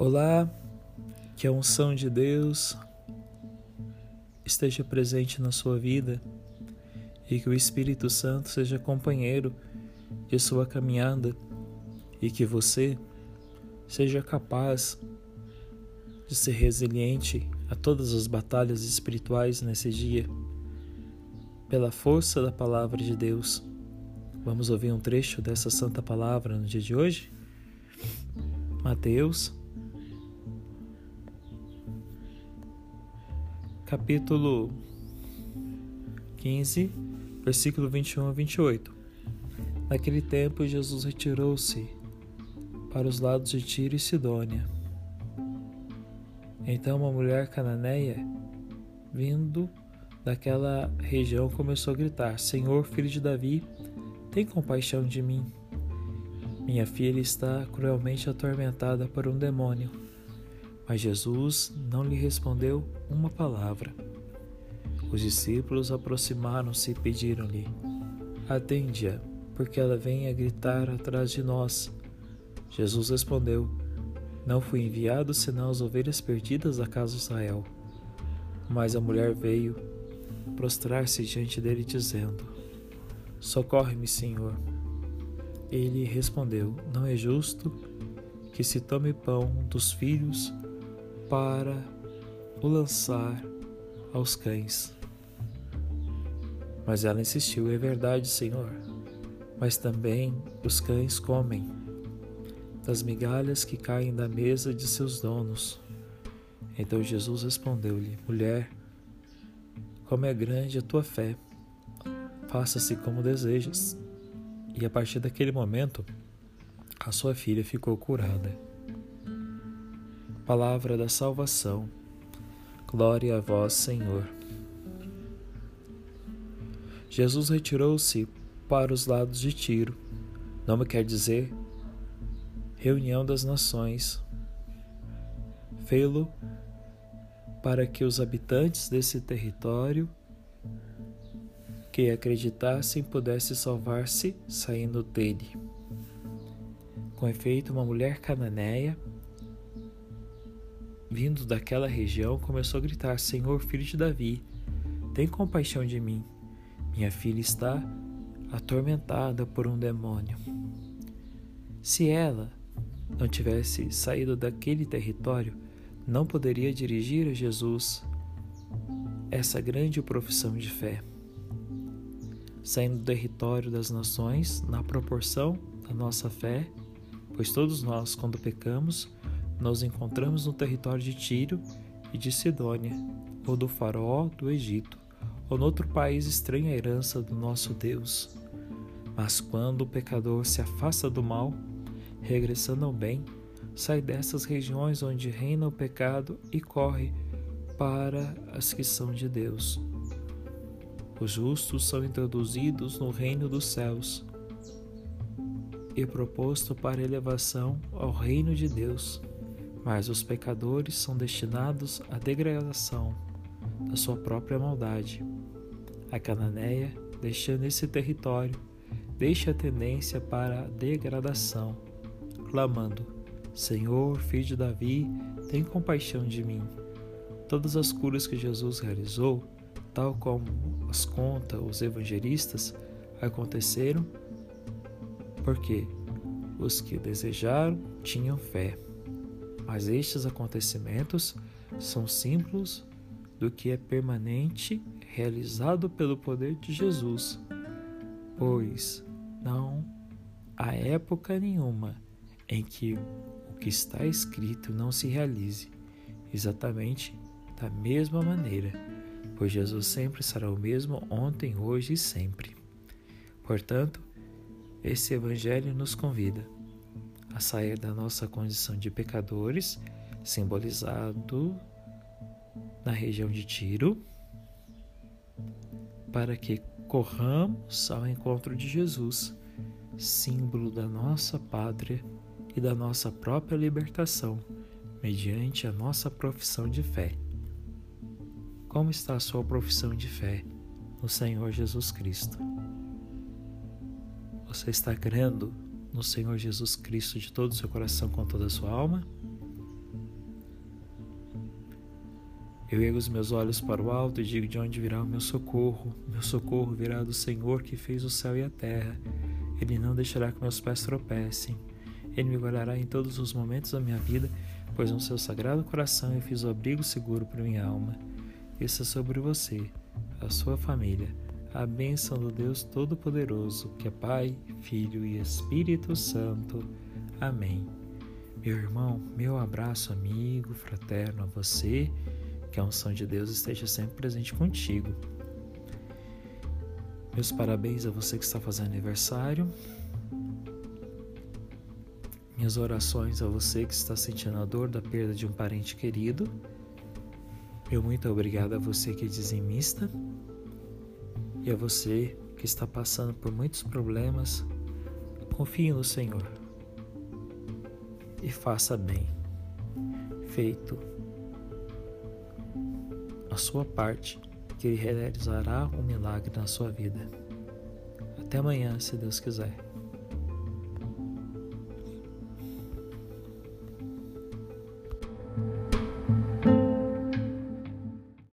Olá, que a unção de Deus esteja presente na sua vida e que o Espírito Santo seja companheiro de sua caminhada e que você seja capaz de ser resiliente a todas as batalhas espirituais nesse dia, pela força da palavra de Deus. Vamos ouvir um trecho dessa santa palavra no dia de hoje? Mateus capítulo 15, versículo 21 a 28. Naquele tempo, Jesus retirou-se para os lados de Tiro e Sidônia. Então, uma mulher cananeia, vindo daquela região, começou a gritar: Senhor, filho de Davi, tem compaixão de mim. Minha filha está cruelmente atormentada por um demônio. Mas Jesus não lhe respondeu uma palavra. Os discípulos aproximaram-se e pediram-lhe: Atende-a, porque ela vem a gritar atrás de nós. Jesus respondeu: Não fui enviado senão as ovelhas perdidas da casa de Israel. Mas a mulher veio prostrar-se diante dele, dizendo: Socorre-me, Senhor. Ele respondeu: Não é justo que se tome pão dos filhos para o lançar aos cães. Mas ela insistiu: É verdade, Senhor, mas também os cães comem das migalhas que caem da mesa de seus donos. Então Jesus respondeu-lhe: Mulher, como é grande a tua fé, faça-se como desejas. E a partir daquele momento, a sua filha ficou curada. Palavra da salvação. Glória a vós, Senhor. Jesus retirou-se para os lados de Tiro. Nome quer dizer reunião das nações. Fê-lo para que os habitantes desse território que acreditassem pudessem salvar-se saindo dele. Com efeito, uma mulher cananeia vindo daquela região, começou a gritar: Senhor, filho de Davi, tem compaixão de mim. Minha filha está atormentada por um demônio. Se ela não tivesse saído daquele território, não poderia dirigir a Jesus essa grande profissão de fé. Saindo do território das nações, na proporção da nossa fé, pois todos nós, quando pecamos, nos encontramos no território de Tiro e de Sidônia, ou do Faraó do Egito, ou noutro país estranho à herança do nosso Deus. Mas quando o pecador se afasta do mal, regressando ao bem, sai dessas regiões onde reina o pecado e corre para as que são de Deus. Os justos são introduzidos no reino dos céus e proposto para elevação ao reino de Deus mas os pecadores são destinados à degradação da sua própria maldade. A Cananeia, deixando esse território, deixa a tendência para a degradação, clamando: Senhor, filho de Davi, tem compaixão de mim. Todas as curas que Jesus realizou, tal como as conta os evangelistas, aconteceram porque os que desejaram tinham fé. Mas estes acontecimentos são símbolos do que é permanente realizado pelo poder de Jesus, pois não há época nenhuma em que o que está escrito não se realize, exatamente da mesma maneira, pois Jesus sempre será o mesmo ontem, hoje e sempre. Portanto, esse Evangelho nos convida a sair da nossa condição de pecadores, simbolizado na região de Tiro, para que corramos ao encontro de Jesus, símbolo da nossa pátria e da nossa própria libertação, mediante a nossa profissão de fé. Como está a sua profissão de fé no Senhor Jesus Cristo? Você está crendo no Senhor Jesus Cristo de todo o seu coração, com toda a sua alma. Eu ergo os meus olhos para o alto e digo de onde virá o meu socorro. Meu socorro virá do Senhor que fez o céu e a terra. Ele não deixará que meus pés tropecem. Ele me guardará em todos os momentos da minha vida, pois no seu sagrado coração eu fiz o abrigo seguro para minha alma. Isso é sobre você, a sua família a bênção do Deus Todo-Poderoso, que é Pai, Filho e Espírito Santo. Amém. Meu irmão, meu abraço amigo, fraterno a você que a unção de Deus esteja sempre presente contigo. Meus parabéns a você que está fazendo aniversário. Minhas orações a você que está sentindo a dor da perda de um parente querido. Meu muito obrigado a você que é dizimista e a você que está passando por muitos problemas. Confie no Senhor e faça bem. Feito sua parte, que Ele realizará um milagre na sua vida. Até amanhã, se Deus quiser.